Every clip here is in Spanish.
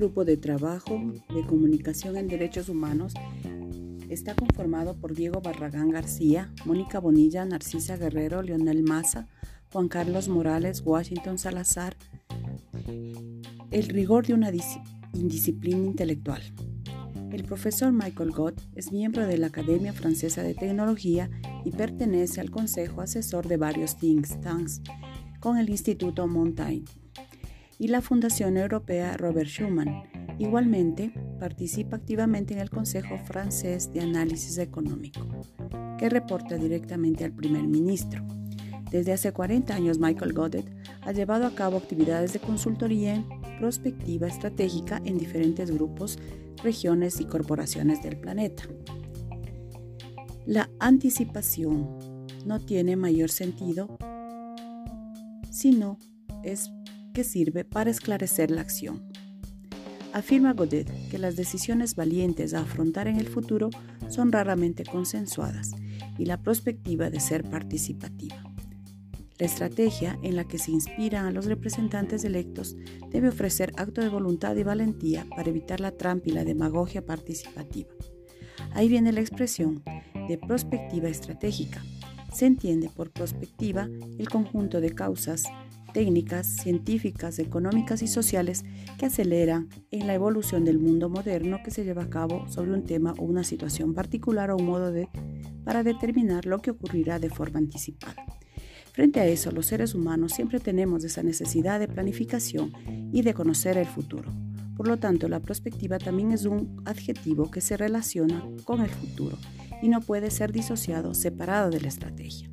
grupo de trabajo de comunicación en derechos humanos está conformado por Diego Barragán García, Mónica Bonilla, Narcisa Guerrero, Leonel Maza, Juan Carlos Morales, Washington Salazar, el rigor de una indisciplina intelectual. El profesor Michael Gott es miembro de la Academia Francesa de Tecnología y pertenece al Consejo Asesor de varios think tanks con el Instituto Montaigne y la Fundación Europea Robert Schuman. Igualmente, participa activamente en el Consejo Francés de Análisis Económico, que reporta directamente al primer ministro. Desde hace 40 años, Michael Goddard ha llevado a cabo actividades de consultoría en prospectiva estratégica en diferentes grupos, regiones y corporaciones del planeta. La anticipación no tiene mayor sentido, sino es que sirve para esclarecer la acción. Afirma Godet que las decisiones valientes a afrontar en el futuro son raramente consensuadas y la perspectiva de ser participativa. La estrategia en la que se inspiran a los representantes electos debe ofrecer acto de voluntad y valentía para evitar la trampa y la demagogia participativa. Ahí viene la expresión de prospectiva estratégica. Se entiende por prospectiva el conjunto de causas, técnicas, científicas, económicas y sociales que aceleran en la evolución del mundo moderno que se lleva a cabo sobre un tema o una situación particular o un modo de para determinar lo que ocurrirá de forma anticipada. Frente a eso, los seres humanos siempre tenemos esa necesidad de planificación y de conocer el futuro. Por lo tanto, la perspectiva también es un adjetivo que se relaciona con el futuro y no puede ser disociado, separado de la estrategia.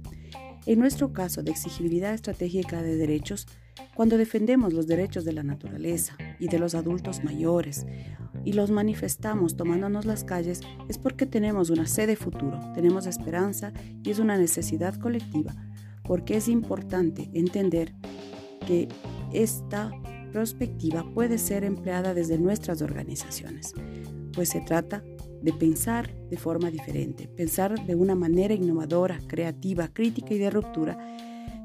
En nuestro caso de exigibilidad estratégica de derechos, cuando defendemos los derechos de la naturaleza y de los adultos mayores y los manifestamos tomándonos las calles, es porque tenemos una sede futuro, tenemos esperanza y es una necesidad colectiva, porque es importante entender que esta perspectiva puede ser empleada desde nuestras organizaciones, pues se trata de pensar de forma diferente, pensar de una manera innovadora, creativa, crítica y de ruptura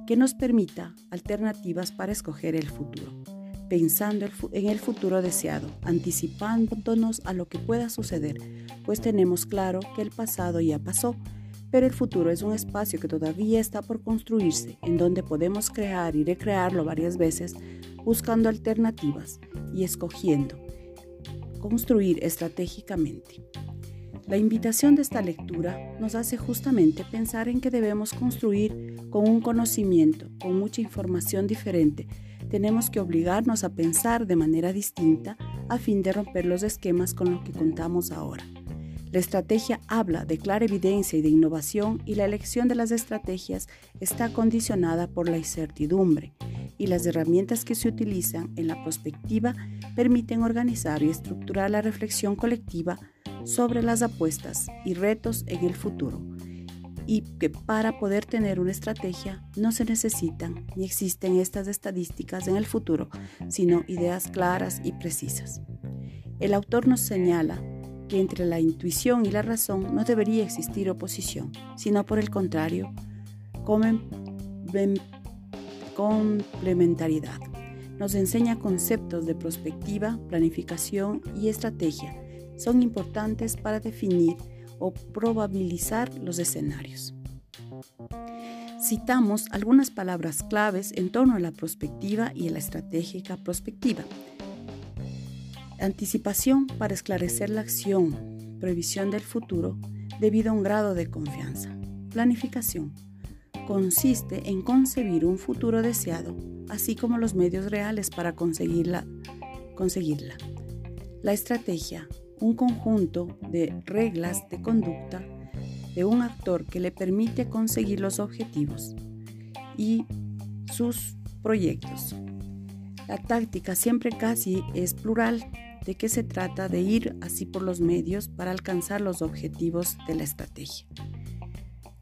que nos permita alternativas para escoger el futuro, pensando en el futuro deseado, anticipándonos a lo que pueda suceder, pues tenemos claro que el pasado ya pasó, pero el futuro es un espacio que todavía está por construirse, en donde podemos crear y recrearlo varias veces, buscando alternativas y escogiendo construir estratégicamente. La invitación de esta lectura nos hace justamente pensar en que debemos construir con un conocimiento, con mucha información diferente. Tenemos que obligarnos a pensar de manera distinta a fin de romper los esquemas con los que contamos ahora. La estrategia habla de clara evidencia y de innovación y la elección de las estrategias está condicionada por la incertidumbre y las herramientas que se utilizan en la perspectiva permiten organizar y estructurar la reflexión colectiva sobre las apuestas y retos en el futuro y que para poder tener una estrategia no se necesitan ni existen estas estadísticas en el futuro, sino ideas claras y precisas. El autor nos señala que entre la intuición y la razón no debería existir oposición, sino por el contrario, complementariedad. Nos enseña conceptos de prospectiva, planificación y estrategia son importantes para definir o probabilizar los escenarios. Citamos algunas palabras claves en torno a la prospectiva y a la estratégica prospectiva. Anticipación para esclarecer la acción, previsión del futuro debido a un grado de confianza. Planificación consiste en concebir un futuro deseado, así como los medios reales para conseguirla. conseguirla. La estrategia un conjunto de reglas de conducta de un actor que le permite conseguir los objetivos y sus proyectos. La táctica siempre casi es plural, de que se trata de ir así por los medios para alcanzar los objetivos de la estrategia.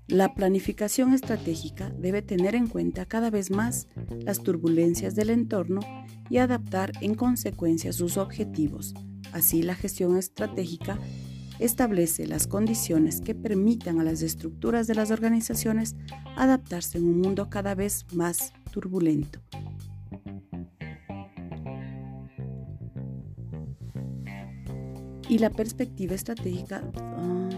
La planificación estratégica debe tener en cuenta cada vez más las turbulencias del entorno y adaptar en consecuencia sus objetivos Así, la gestión estratégica establece las condiciones que permitan a las estructuras de las organizaciones adaptarse en un mundo cada vez más turbulento. Y la perspectiva estratégica... Ah,